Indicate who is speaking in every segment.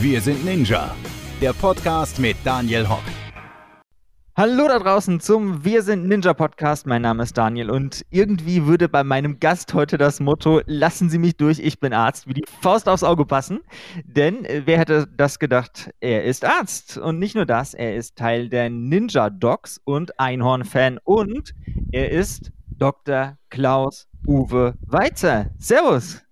Speaker 1: Wir sind Ninja, der Podcast mit Daniel Hock.
Speaker 2: Hallo da draußen zum Wir sind Ninja Podcast. Mein Name ist Daniel und irgendwie würde bei meinem Gast heute das Motto Lassen Sie mich durch, ich bin Arzt wie die Faust aufs Auge passen. Denn äh, wer hätte das gedacht? Er ist Arzt. Und nicht nur das, er ist Teil der Ninja Docs und Einhorn-Fan und er ist Dr. Klaus Uwe Weizer. Servus.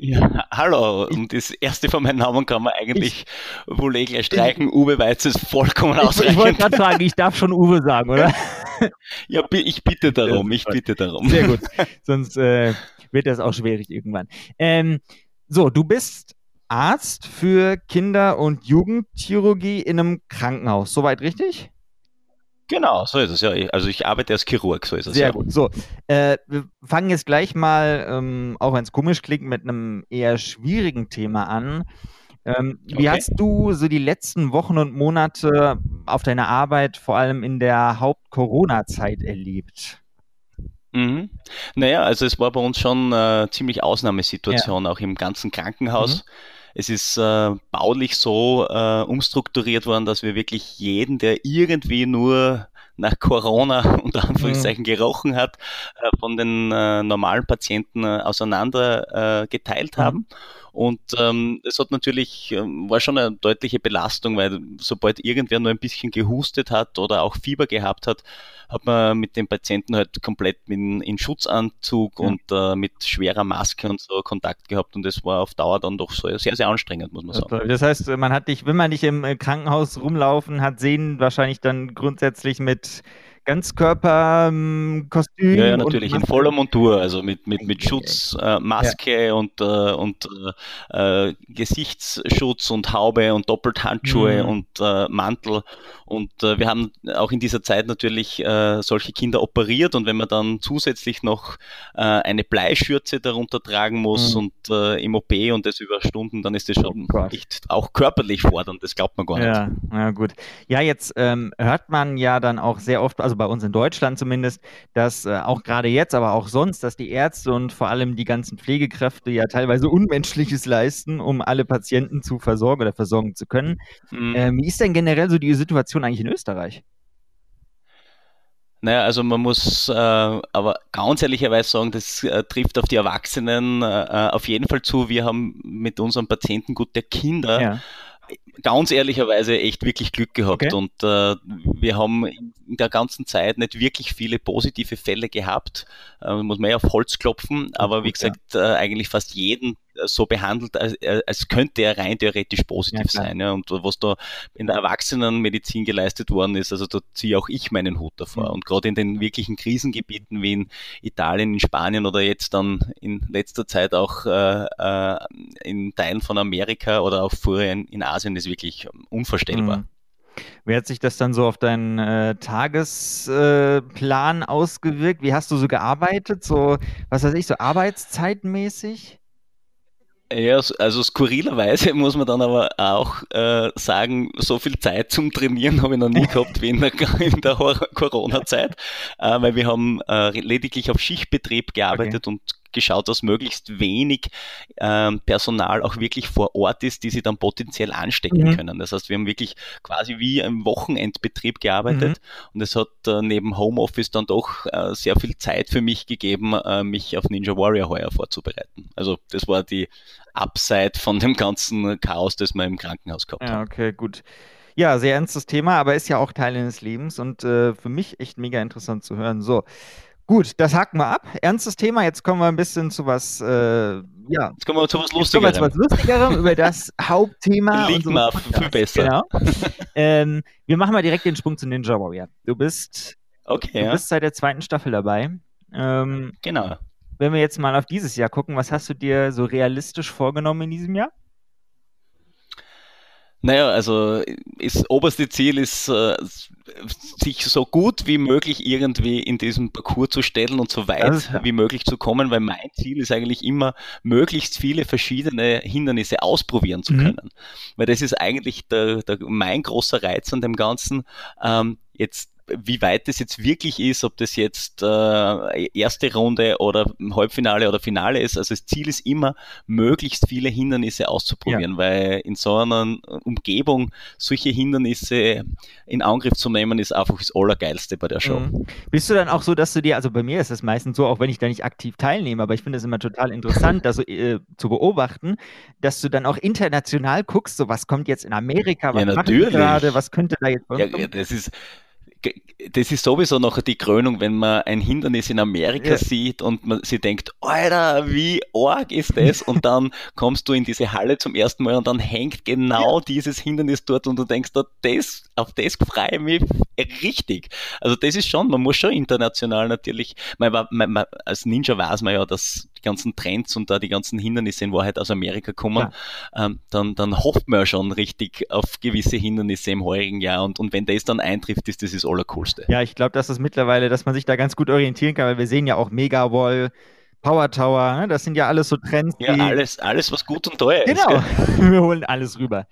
Speaker 3: Ja, hallo. Und das erste von meinem Namen kann man eigentlich ich, wohl eh gleich streichen. Uwe Weiz ist vollkommen ausreichend.
Speaker 2: Ich wollte gerade sagen, ich darf schon Uwe sagen, oder?
Speaker 3: ja, ich bitte darum, ich bitte darum.
Speaker 2: Sehr gut. Sonst äh, wird das auch schwierig irgendwann. Ähm, so, du bist Arzt für Kinder- und Jugendchirurgie in einem Krankenhaus. Soweit richtig?
Speaker 3: Genau, so ist es ja. Also ich arbeite als Chirurg, so ist es.
Speaker 2: Sehr
Speaker 3: ja.
Speaker 2: gut. So, äh, wir fangen jetzt gleich mal, ähm, auch wenn es komisch klingt, mit einem eher schwierigen Thema an. Ähm, okay. Wie hast du so die letzten Wochen und Monate auf deiner Arbeit, vor allem in der Haupt-Corona-Zeit, erlebt?
Speaker 3: Mhm. Naja, also es war bei uns schon eine äh, ziemlich Ausnahmesituation, ja. auch im ganzen Krankenhaus. Mhm. Es ist äh, baulich so äh, umstrukturiert worden, dass wir wirklich jeden, der irgendwie nur nach Corona unter Anführungszeichen mhm. gerochen hat, äh, von den äh, normalen Patienten äh, auseinander äh, geteilt mhm. haben. Und ähm, es hat natürlich, ähm, war schon eine deutliche Belastung, weil sobald irgendwer nur ein bisschen gehustet hat oder auch Fieber gehabt hat, hat man mit dem Patienten halt komplett in, in Schutzanzug ja. und äh, mit schwerer Maske und so Kontakt gehabt und das war auf Dauer dann doch so sehr, sehr anstrengend, muss man sagen.
Speaker 2: Das heißt, man hat dich, wenn man nicht im Krankenhaus rumlaufen hat, sehen wahrscheinlich dann grundsätzlich mit Ganzkörperkostüm.
Speaker 3: Ja, ja, natürlich, in voller Montur, also mit, mit, mit Schutz, äh, Maske ja. und, äh, und äh, Gesichtsschutz und Haube und Doppelthandschuhe mhm. und äh, Mantel. Und äh, wir haben auch in dieser Zeit natürlich äh, solche Kinder operiert und wenn man dann zusätzlich noch eine Bleischürze darunter tragen muss mhm. und im OP und das über Stunden, dann ist das schon oh echt auch körperlich fordernd, das glaubt man gar nicht.
Speaker 2: Ja, ja gut. Ja, jetzt ähm, hört man ja dann auch sehr oft, also bei uns in Deutschland zumindest, dass äh, auch gerade jetzt, aber auch sonst, dass die Ärzte und vor allem die ganzen Pflegekräfte ja teilweise Unmenschliches leisten, um alle Patienten zu versorgen oder versorgen zu können. Mhm. Ähm, wie ist denn generell so die Situation eigentlich in Österreich?
Speaker 3: Naja, also man muss äh, aber ganz ehrlicherweise sagen, das äh, trifft auf die Erwachsenen äh, äh auf jeden Fall zu. Wir haben mit unserem Patientengut der Kinder ja ganz ehrlicherweise echt wirklich Glück gehabt okay. und äh, wir haben in der ganzen Zeit nicht wirklich viele positive Fälle gehabt. Äh, muss man ja auf Holz klopfen, aber wie gesagt, ja. äh, eigentlich fast jeden so behandelt, als, als könnte er rein theoretisch positiv ja, sein. Ja. Und was da in der Erwachsenenmedizin geleistet worden ist, also da ziehe auch ich meinen Hut davor. Mhm. Und gerade in den wirklichen Krisengebieten wie in Italien, in Spanien oder jetzt dann in letzter Zeit auch äh, äh in Teilen von Amerika oder auch früher in, in Asien ist wirklich unvorstellbar. Mhm.
Speaker 2: Wie hat sich das dann so auf deinen äh, Tagesplan äh, ausgewirkt? Wie hast du so gearbeitet? So, was weiß ich, so arbeitszeitmäßig?
Speaker 3: Ja, also skurrilerweise muss man dann aber auch äh, sagen, so viel Zeit zum Trainieren habe ich noch nie gehabt wie in der, der Corona-Zeit, äh, weil wir haben äh, lediglich auf Schichtbetrieb gearbeitet okay. und geschaut, dass möglichst wenig ähm, Personal auch wirklich vor Ort ist, die sie dann potenziell anstecken mhm. können. Das heißt, wir haben wirklich quasi wie im Wochenendbetrieb gearbeitet mhm. und es hat äh, neben Homeoffice dann doch äh, sehr viel Zeit für mich gegeben, äh, mich auf Ninja Warrior heuer vorzubereiten. Also das war die Upside von dem ganzen Chaos, das wir im Krankenhaus gehabt
Speaker 2: ja,
Speaker 3: haben.
Speaker 2: Okay, gut. Ja, sehr ernstes Thema, aber ist ja auch Teil deines Lebens und äh, für mich echt mega interessant zu hören. So, Gut, das haken wir ab. Ernstes Thema. Jetzt kommen wir ein bisschen zu was, äh, ja.
Speaker 3: Jetzt kommen wir zu was Lustigerem.
Speaker 2: Zu was Lustigerem über das Hauptthema.
Speaker 3: Liegt mal viel besser.
Speaker 2: Genau. ähm, wir machen mal direkt den Sprung zu Ninja Warrior. Du bist,
Speaker 3: okay,
Speaker 2: du
Speaker 3: ja.
Speaker 2: bist seit der zweiten Staffel dabei. Ähm,
Speaker 3: genau.
Speaker 2: Wenn wir jetzt mal auf dieses Jahr gucken, was hast du dir so realistisch vorgenommen in diesem Jahr?
Speaker 3: Naja, also das oberste Ziel ist, äh, sich so gut wie möglich irgendwie in diesem Parcours zu stellen und so weit wie möglich zu kommen, weil mein Ziel ist eigentlich immer, möglichst viele verschiedene Hindernisse ausprobieren zu mhm. können. Weil das ist eigentlich der, der, mein großer Reiz an dem Ganzen. Ähm, jetzt wie weit das jetzt wirklich ist, ob das jetzt äh, erste Runde oder Halbfinale oder Finale ist. Also das Ziel ist immer, möglichst viele Hindernisse auszuprobieren, ja. weil in so einer Umgebung solche Hindernisse in Angriff zu nehmen, ist einfach das Allergeilste bei der Show. Mhm.
Speaker 2: Bist du dann auch so, dass du dir, also bei mir ist es meistens so, auch wenn ich da nicht aktiv teilnehme, aber ich finde es immer total interessant, also äh, zu beobachten, dass du dann auch international guckst, so was kommt jetzt in Amerika, was
Speaker 3: ja, macht gerade,
Speaker 2: was könnte da jetzt
Speaker 3: ja, das ist das ist sowieso noch die Krönung, wenn man ein Hindernis in Amerika ja. sieht und man sich denkt, Alter, wie arg ist das? Und dann kommst du in diese Halle zum ersten Mal und dann hängt genau ja. dieses Hindernis dort und du denkst, das, auf das freue ich mich richtig. Also das ist schon, man muss schon international natürlich, man, man, man, als Ninja weiß man ja, dass die ganzen Trends und da die ganzen Hindernisse in Wahrheit aus Amerika kommen, ja. ähm, dann, dann hofft man ja schon richtig auf gewisse Hindernisse im heurigen Jahr und, und wenn das dann eintrifft, ist das das Allercoolste.
Speaker 2: Ja, ich glaube, dass das mittlerweile, dass man sich da ganz gut orientieren kann, weil wir sehen ja auch Mega Wall, Power Tower, ne? das sind ja alles so Trends.
Speaker 3: Ja, alles, alles, was gut und teuer
Speaker 2: genau. ist. Genau, wir holen alles rüber.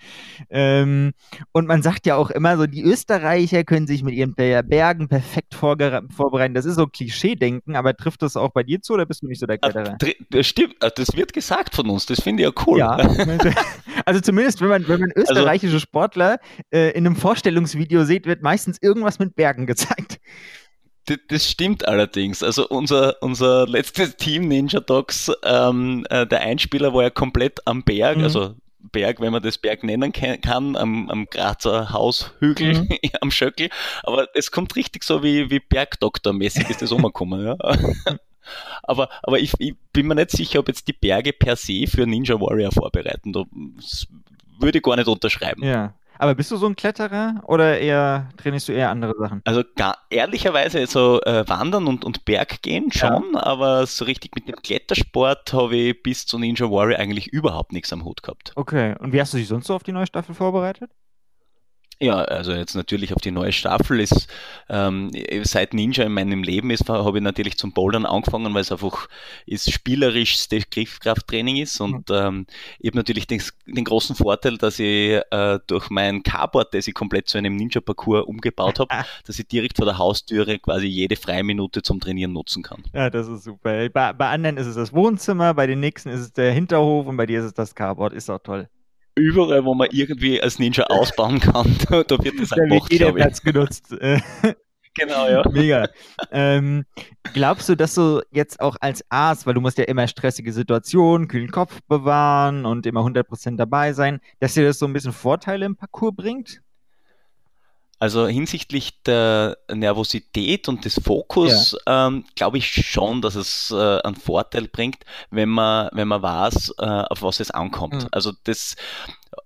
Speaker 2: Ähm, und man sagt ja auch immer so, die Österreicher können sich mit ihren Bergen perfekt vorbereiten. Das ist so Klischee-Denken, aber trifft das auch bei dir zu oder bist du nicht so der ah, Kletterer?
Speaker 3: Das stimmt, ah, das wird gesagt von uns, das finde ich ja cool. Ja,
Speaker 2: also zumindest, wenn man, wenn man also österreichische also, Sportler äh, in einem Vorstellungsvideo sieht, wird meistens irgendwas mit Bergen gezeigt.
Speaker 3: Das stimmt allerdings. Also unser, unser letztes Team Ninja Dogs, ähm, äh, der Einspieler war ja komplett am Berg, mhm. also Berg, wenn man das Berg nennen kann, am, am Grazer Haushügel, mhm. am Schöckel. Aber es kommt richtig so wie, wie Bergdoktor-mäßig ist das umgekommen. Ja. aber aber ich, ich, bin mir nicht sicher, ob jetzt die Berge per se für Ninja Warrior vorbereiten. Das würde ich gar nicht unterschreiben.
Speaker 2: Ja. Aber bist du so ein Kletterer oder eher trainierst du eher andere Sachen?
Speaker 3: Also gar, ehrlicherweise so äh, Wandern und, und Berggehen schon, ja. aber so richtig mit dem Klettersport habe ich bis zu Ninja Warrior eigentlich überhaupt nichts am Hut gehabt.
Speaker 2: Okay, und wie hast du dich sonst so auf die neue Staffel vorbereitet?
Speaker 3: Ja, also jetzt natürlich auf die neue Staffel ist, ähm, seit Ninja in meinem Leben ist, habe ich natürlich zum Bouldern angefangen, weil es einfach ist spielerischste Griffkrafttraining ist und mhm. ähm, ich habe natürlich den, den, großen Vorteil, dass ich äh, durch mein Carboard, das ich komplett zu einem Ninja-Parcours umgebaut habe, dass ich direkt vor der Haustüre quasi jede freie Minute zum Trainieren nutzen kann.
Speaker 2: Ja, das ist super. Bei, bei anderen ist es das Wohnzimmer, bei den nächsten ist es der Hinterhof und bei dir ist es das Carboard. Ist auch toll
Speaker 3: überall, wo man irgendwie als Ninja ausbauen kann, da, da wird das
Speaker 2: einfach jeder Platz genutzt.
Speaker 3: genau, ja.
Speaker 2: Mega. Ähm, glaubst du, dass du jetzt auch als Arzt, weil du musst ja immer stressige Situationen, kühlen Kopf bewahren und immer 100% dabei sein, dass dir das so ein bisschen Vorteile im Parcours bringt?
Speaker 3: Also hinsichtlich der Nervosität und des Fokus ja. ähm, glaube ich schon, dass es äh, einen Vorteil bringt, wenn man, wenn man weiß, äh, auf was es ankommt. Mhm. Also das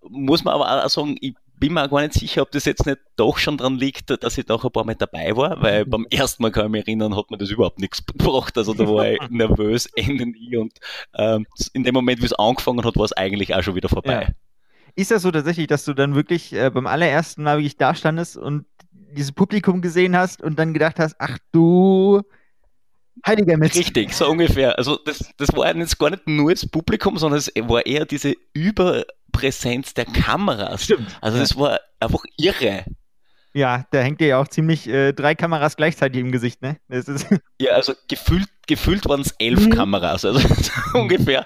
Speaker 3: muss man aber auch sagen, ich bin mir auch gar nicht sicher, ob das jetzt nicht doch schon dran liegt, dass ich doch ein paar Mal dabei war, weil mhm. beim ersten Mal kann ich mich erinnern, hat mir das überhaupt nichts gebracht. Also da war ich nervös, Ende nie und ähm, in dem Moment, wie es angefangen hat, war es eigentlich auch schon wieder vorbei. Ja.
Speaker 2: Ist das so tatsächlich, dass du dann wirklich äh, beim allerersten Mal wirklich da standest und dieses Publikum gesehen hast und dann gedacht hast, ach du heiliger Mist.
Speaker 3: Richtig, so ungefähr. Also das, das war jetzt gar nicht nur das Publikum, sondern es war eher diese Überpräsenz der Kameras. Stimmt. Also das war einfach irre.
Speaker 2: Ja, da hängt dir ja auch ziemlich äh, drei Kameras gleichzeitig im Gesicht, ne?
Speaker 3: ja, also gefühlt, gefühlt waren es elf mhm. Kameras, also ungefähr.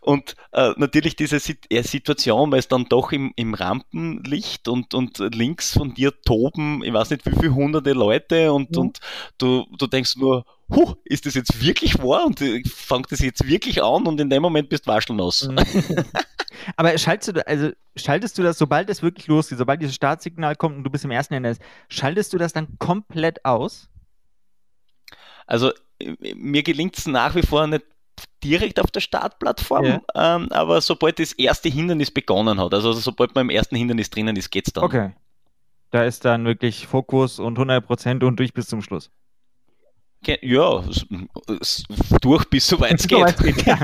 Speaker 3: Und äh, natürlich diese Situation, weil es dann doch im, im Rampenlicht und, und links von dir toben, ich weiß nicht wie viele hunderte Leute und, mhm. und du, du denkst nur, huh, ist das jetzt wirklich wahr und äh, fängt das jetzt wirklich an und in dem Moment bist du waschelnass. Mhm.
Speaker 2: Aber schaltest du, also schaltest du das, sobald es wirklich losgeht, sobald dieses Startsignal kommt und du bist im ersten Ende, schaltest du das dann komplett aus?
Speaker 3: Also mir gelingt es nach wie vor nicht direkt auf der Startplattform, ja. ähm, aber sobald das erste Hindernis begonnen hat, also sobald man im ersten Hindernis drinnen ist, geht es dann.
Speaker 2: Okay. Da ist dann wirklich Fokus und 100% und durch bis zum Schluss.
Speaker 3: Ja, durch bis so weit es geht. geht ja.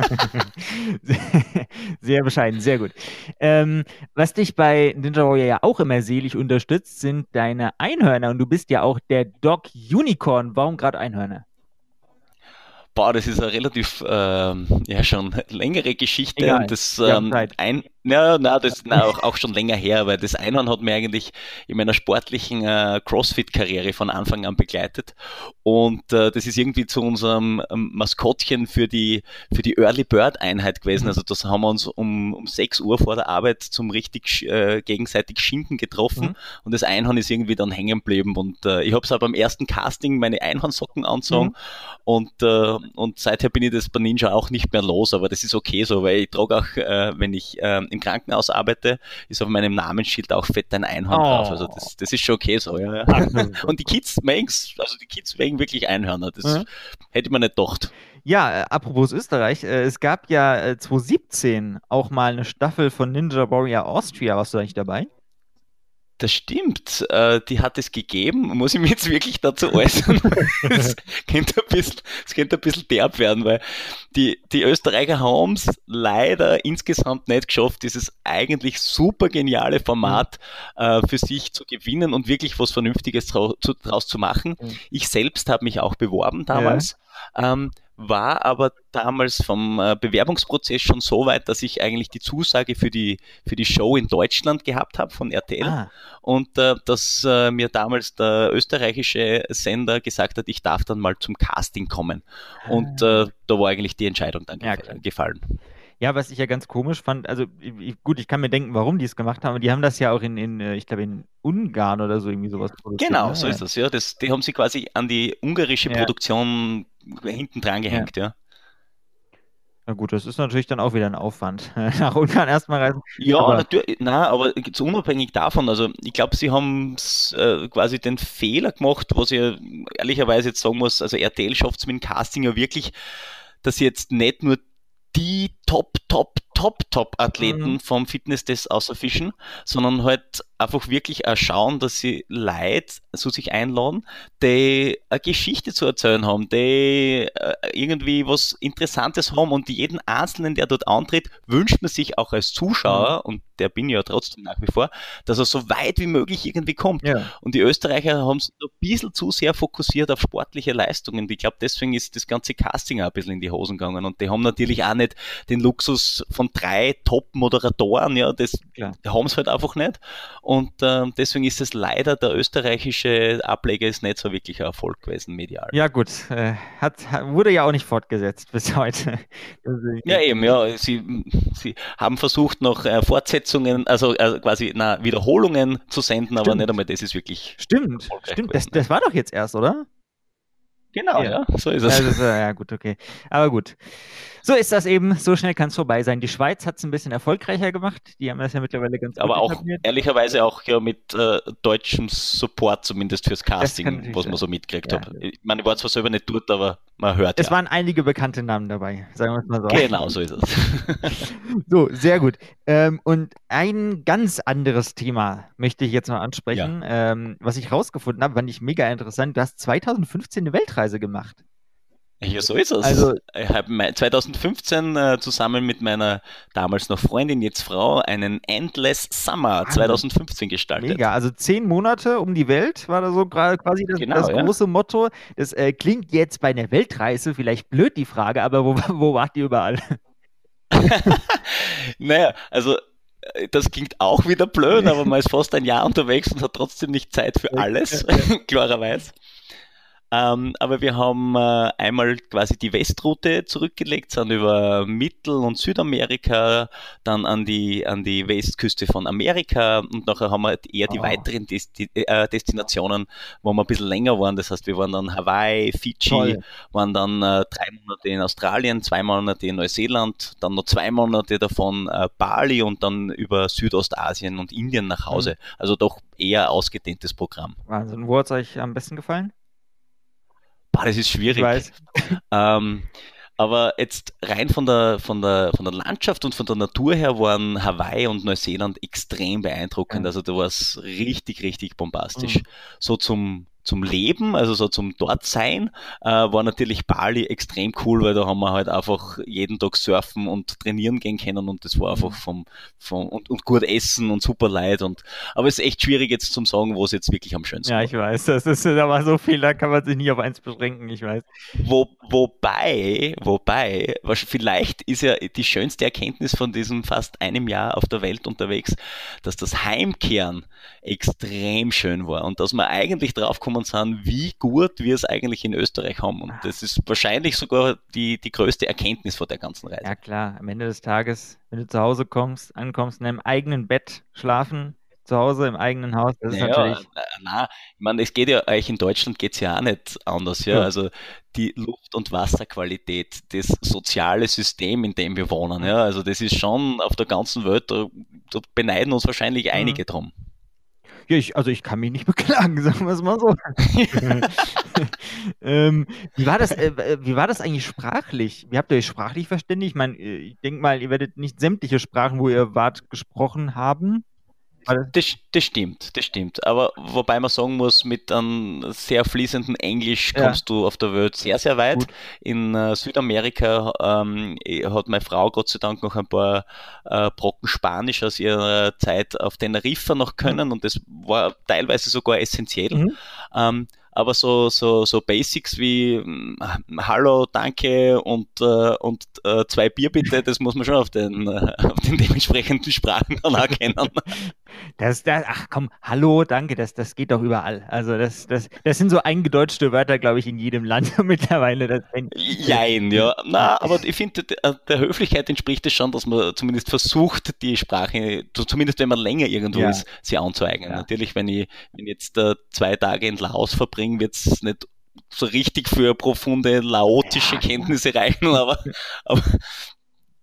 Speaker 2: sehr bescheiden, sehr gut. Ähm, was dich bei Ninja Warrior ja auch immer selig unterstützt, sind deine Einhörner und du bist ja auch der Dog Unicorn. Warum gerade Einhörner?
Speaker 3: Boah, das ist eine relativ äh, ja schon längere Geschichte.
Speaker 2: Egal,
Speaker 3: das ähm, ein, Ja, na, das na, auch, auch schon länger her, weil das Einhorn hat mir eigentlich in meiner sportlichen äh, Crossfit-Karriere von Anfang an begleitet. Und äh, das ist irgendwie zu unserem ähm, Maskottchen für die, für die Early Bird-Einheit gewesen. Also das haben wir uns um, um 6 Uhr vor der Arbeit zum richtig äh, gegenseitig Schinken getroffen. Mhm. Und das Einhorn ist irgendwie dann hängen geblieben. Und äh, ich habe es aber beim ersten Casting meine Einhornsocken anzogen. Mhm. Und, äh, und seither bin ich das bei Ninja auch nicht mehr los. Aber das ist okay so, weil ich trage auch, äh, wenn ich äh, im Krankenhaus arbeite, ist auf meinem Namensschild auch fett ein Einhorn oh. drauf. Also das, das ist schon okay so, ja. ja. Und die Kids mögen's, also die Kids mögen wirklich Einhörner. Das mhm. hätte man nicht gedacht.
Speaker 2: Ja, äh, apropos Österreich, äh, es gab ja äh, 2017 auch mal eine Staffel von Ninja Warrior Austria. Warst du eigentlich dabei?
Speaker 3: Das stimmt, äh, die hat es gegeben. Muss ich mich jetzt wirklich dazu äußern? das, könnte ein bisschen, das könnte ein bisschen derb werden, weil die, die Österreicher haben es leider insgesamt nicht geschafft, dieses eigentlich super geniale Format äh, für sich zu gewinnen und wirklich was Vernünftiges daraus zu machen. Mhm. Ich selbst habe mich auch beworben damals. Ja. Ähm, war aber damals vom äh, Bewerbungsprozess schon so weit, dass ich eigentlich die Zusage für die, für die Show in Deutschland gehabt habe von RTL ah. und äh, dass äh, mir damals der österreichische Sender gesagt hat, ich darf dann mal zum Casting kommen. Und ah. äh, da war eigentlich die Entscheidung dann ja, gefallen.
Speaker 2: Ja, was ich ja ganz komisch fand, also ich, gut, ich kann mir denken, warum die es gemacht haben, die haben das ja auch in, in äh, ich glaube, in Ungarn oder so irgendwie sowas
Speaker 3: produziert. Genau, ne? so ist das, ja. Das, die haben sie quasi an die ungarische ja. Produktion hinten dran gehängt, ja. ja.
Speaker 2: Na gut, das ist natürlich dann auch wieder ein Aufwand. Nach Ungarn erstmal reisen.
Speaker 3: Ja, aber, natürlich, na, aber unabhängig davon, also ich glaube, sie haben äh, quasi den Fehler gemacht, was ich ehrlicherweise jetzt sagen muss, also RTL schafft es mit dem Casting ja wirklich, dass sie jetzt nicht nur die Top, Top, Top, Top-Athleten mhm. vom Fitness-Test außerfischen, sondern halt einfach wirklich auch schauen, dass sie Leute zu sich einladen, die eine Geschichte zu erzählen haben, die äh, irgendwie was Interessantes haben und jeden Einzelnen, der dort antritt, wünscht man sich auch als Zuschauer, mhm. und der bin ich ja trotzdem nach wie vor, dass er so weit wie möglich irgendwie kommt. Ja. Und die Österreicher haben sich ein bisschen zu sehr fokussiert auf sportliche Leistungen. Ich glaube, deswegen ist das ganze Casting auch ein bisschen in die Hosen gegangen. Und die haben natürlich auch nicht den Luxus von drei Top-Moderatoren, ja, das ja. haben sie halt einfach nicht. Und äh, deswegen ist es leider, der österreichische Ableger ist nicht so wirklich ein Erfolg gewesen, medial.
Speaker 2: Ja, gut. Äh, hat, wurde ja auch nicht fortgesetzt bis heute.
Speaker 3: ja, eben, ja. Sie, sie haben versucht, noch äh, Fortsetzungen, also äh, quasi na, Wiederholungen zu senden, stimmt. aber nicht einmal das ist wirklich.
Speaker 2: Stimmt, stimmt. Das, das war doch jetzt erst, oder?
Speaker 3: Genau, ja, ja so ist es.
Speaker 2: Also, ja, gut, okay. Aber gut. So ist das eben, so schnell kann es vorbei sein. Die Schweiz hat es ein bisschen erfolgreicher gemacht, die haben das ja mittlerweile ganz
Speaker 3: Aber auch etabliert. ehrlicherweise auch ja mit äh, deutschem Support zumindest fürs Casting, was man so mitgekriegt ja. hat. Ich meine, ich war zwar selber nicht dort, aber man hört
Speaker 2: Es ja. waren einige bekannte Namen dabei, sagen wir es mal so.
Speaker 3: Genau, so ist es.
Speaker 2: so, sehr gut. Ähm, und ein ganz anderes Thema möchte ich jetzt mal ansprechen, ja. ähm, was ich rausgefunden habe, fand ich mega interessant. Du hast 2015 eine Weltreise gemacht.
Speaker 3: Ja, so ist es. Also, ich habe 2015 äh, zusammen mit meiner damals noch Freundin, jetzt Frau, einen Endless Summer 2015 ah, gestaltet.
Speaker 2: Mega, also zehn Monate um die Welt war da so gerade quasi das, genau, das ja. große Motto. Das äh, klingt jetzt bei einer Weltreise vielleicht blöd, die Frage, aber wo, wo wart ihr überall?
Speaker 3: naja, also äh, das klingt auch wieder blöd, aber man ist fast ein Jahr unterwegs und hat trotzdem nicht Zeit für alles, klarerweise. Ähm, aber wir haben äh, einmal quasi die Westrutte zurückgelegt, sind über Mittel- und Südamerika, dann an die, an die Westküste von Amerika und nachher haben wir eher die oh. weiteren Desti äh, Destinationen, wo wir ein bisschen länger waren. Das heißt, wir waren dann Hawaii, Fidschi, Toll. waren dann äh, drei Monate in Australien, zwei Monate in Neuseeland, dann noch zwei Monate davon äh, Bali und dann über Südostasien und Indien nach Hause. Mhm. Also doch eher ausgedehntes Programm.
Speaker 2: Wahnsinn. Wo hat es euch am besten gefallen?
Speaker 3: Boah, das ist schwierig. Ähm, aber jetzt rein von der, von, der, von der Landschaft und von der Natur her waren Hawaii und Neuseeland extrem beeindruckend. Also da war es richtig, richtig bombastisch. Mhm. So zum, zum Leben, also so zum Dortsein, äh, war natürlich Bali extrem cool, weil da haben wir halt einfach jeden Tag surfen und trainieren gehen können und das war einfach mhm. vom, vom und, und gut essen und super leid und aber es ist echt schwierig jetzt zum sagen, wo es jetzt wirklich am schönsten
Speaker 2: Ja, war. ich weiß, das ist da war so viel, da kann man sich nicht auf eins beschränken, ich weiß.
Speaker 3: Wo, wobei, wobei, was, vielleicht ist ja die schönste Erkenntnis von diesem fast einem Jahr auf der Welt unterwegs, dass das Heimkehren extrem schön war und dass wir eigentlich drauf gekommen sind, wie gut wir es eigentlich in Österreich haben. Und das ist wahrscheinlich sogar die, die größte Erkenntnis von der ganzen Reise.
Speaker 2: Ja klar, am Ende des Tages, wenn du zu Hause kommst, ankommst, in deinem eigenen Bett schlafen, zu Hause im eigenen Haus, das ist
Speaker 3: naja,
Speaker 2: natürlich.
Speaker 3: Na, ich meine, es geht ja euch in Deutschland geht es ja auch nicht anders, ja. ja. Also die Luft- und Wasserqualität, das soziale System, in dem wir wohnen, ja. Also das ist schon auf der ganzen Welt, da, da beneiden uns wahrscheinlich mhm. einige drum.
Speaker 2: Ja, ich, also ich kann mich nicht beklagen, sagen wir es mal so. ähm, wie, war das, äh, wie war das eigentlich sprachlich? Wie habt ihr euch sprachlich verständigt? Ich meine, äh, ich denke mal, ihr werdet nicht sämtliche Sprachen, wo ihr wart, gesprochen haben.
Speaker 3: Das, das, stimmt, das stimmt. Aber wobei man sagen muss, mit einem sehr fließenden Englisch kommst ja. du auf der Welt sehr, sehr weit. Gut. In äh, Südamerika ähm, hat meine Frau Gott sei Dank noch ein paar äh, Brocken Spanisch aus ihrer Zeit auf Teneriffa noch können mhm. und das war teilweise sogar essentiell. Mhm. Ähm, aber so, so, so Basics wie hm, Hallo, danke und, äh, und äh, zwei Bier bitte, das muss man schon auf den, äh, auf den dementsprechenden Sprachen dann erkennen.
Speaker 2: Das, das, ach komm, Hallo, danke, das, das geht doch überall. Also das, das, das sind so eingedeutschte Wörter, glaube ich, in jedem Land mittlerweile. Das
Speaker 3: Jein, ja. Na, aber ich finde, der, der Höflichkeit entspricht es schon, dass man zumindest versucht, die Sprache, zumindest wenn man länger irgendwo ja. ist, sie anzueignen. Ja. Natürlich, wenn ich, wenn ich jetzt äh, zwei Tage in Laos verbringe, wird es nicht so richtig für profunde laotische ja. Kenntnisse reichen, aber, aber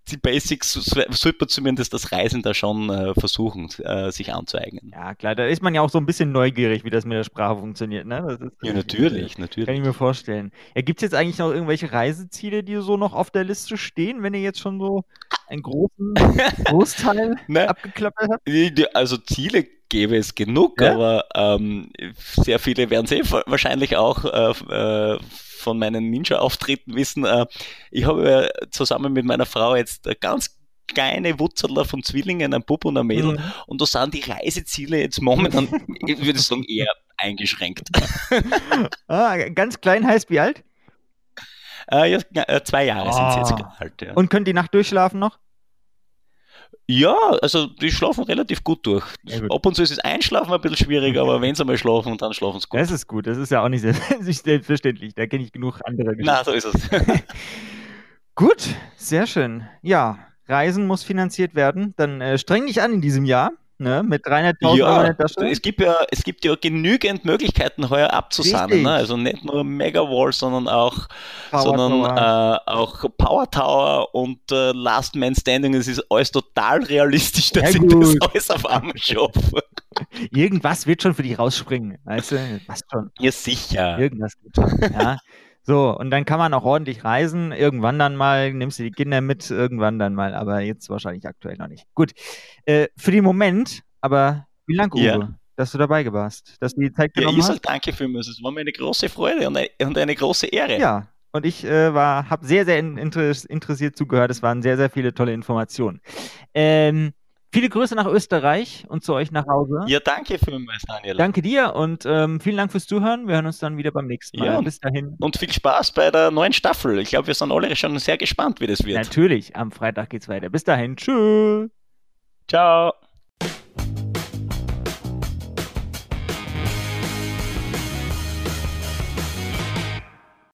Speaker 3: die Basics sollte man zumindest das Reisen da schon äh, versuchen, äh, sich anzueignen.
Speaker 2: Ja, klar, da ist man ja auch so ein bisschen neugierig, wie das mit der Sprache funktioniert. Ne?
Speaker 3: Ist, ja, natürlich, natürlich.
Speaker 2: Kann ich mir vorstellen. Ja, Gibt es jetzt eigentlich noch irgendwelche Reiseziele, die so noch auf der Liste stehen, wenn ihr jetzt schon so einen großen Großteil ne? abgeklappert habt?
Speaker 3: Also Ziele gäbe es genug, ja? aber ähm, sehr viele werden sie wahrscheinlich auch äh, äh, von meinen Ninja-Auftritten wissen. Äh, ich habe zusammen mit meiner Frau jetzt ganz kleine Wutzerler von Zwillingen, ein Bub und ein Mädel. Mhm. Und da sind die Reiseziele jetzt momentan, ich würde sagen, eher eingeschränkt.
Speaker 2: ah, ganz klein heißt wie alt?
Speaker 3: Äh, ja, äh, zwei Jahre oh. sind sie jetzt
Speaker 2: ah. alt. Ja. Und können die Nacht durchschlafen noch?
Speaker 3: Ja, also die schlafen relativ gut durch. Ja, gut. Ab und zu ist es Einschlafen ein bisschen schwierig, aber wenn sie mal schlafen, dann schlafen sie
Speaker 2: gut. Das ist gut, das ist ja auch nicht selbstverständlich. Da kenne ich genug andere
Speaker 3: Geschichten. Na, so ist es.
Speaker 2: gut, sehr schön. Ja, Reisen muss finanziert werden. Dann äh, streng dich an in diesem Jahr ne? mit 300.000
Speaker 3: ja, Euro in der Es gibt, ja, es gibt ja genügend Möglichkeiten, heuer abzusahnen. Ne? Also nicht nur Megawall, sondern auch, Power sondern, Tower. Äh, auch Power Tower und äh, Last Man Standing. Es ist alles total realistisch, dass ich das alles auf einmal schaffe.
Speaker 2: Irgendwas wird schon für dich rausspringen. Weißt du? Was schon.
Speaker 3: Ja, sicher.
Speaker 2: Irgendwas geht schon. Ja. So, und dann kann man auch ordentlich reisen. Irgendwann dann mal, nimmst du die Kinder mit, irgendwann dann mal, aber jetzt wahrscheinlich aktuell noch nicht. Gut. Äh, für den Moment, aber wie lange, Uwe, ja. dass du dabei warst, dass du die Zeit genommen ja, ich hast?
Speaker 3: danke für mich. Es war mir eine große Freude und eine, und eine große Ehre.
Speaker 2: Ja, und ich äh, habe sehr, sehr interessiert zugehört. Es waren sehr, sehr viele tolle Informationen. Ähm, Viele Grüße nach Österreich und zu euch nach Hause.
Speaker 3: Ja, danke vielmals, Daniel.
Speaker 2: Danke dir und ähm, vielen Dank fürs Zuhören. Wir hören uns dann wieder beim nächsten Mal. Ja,
Speaker 3: bis dahin. Und viel Spaß bei der neuen Staffel. Ich glaube, wir sind alle schon sehr gespannt, wie das wird.
Speaker 2: Natürlich, am Freitag geht's weiter. Bis dahin. Tschüss.
Speaker 3: Ciao.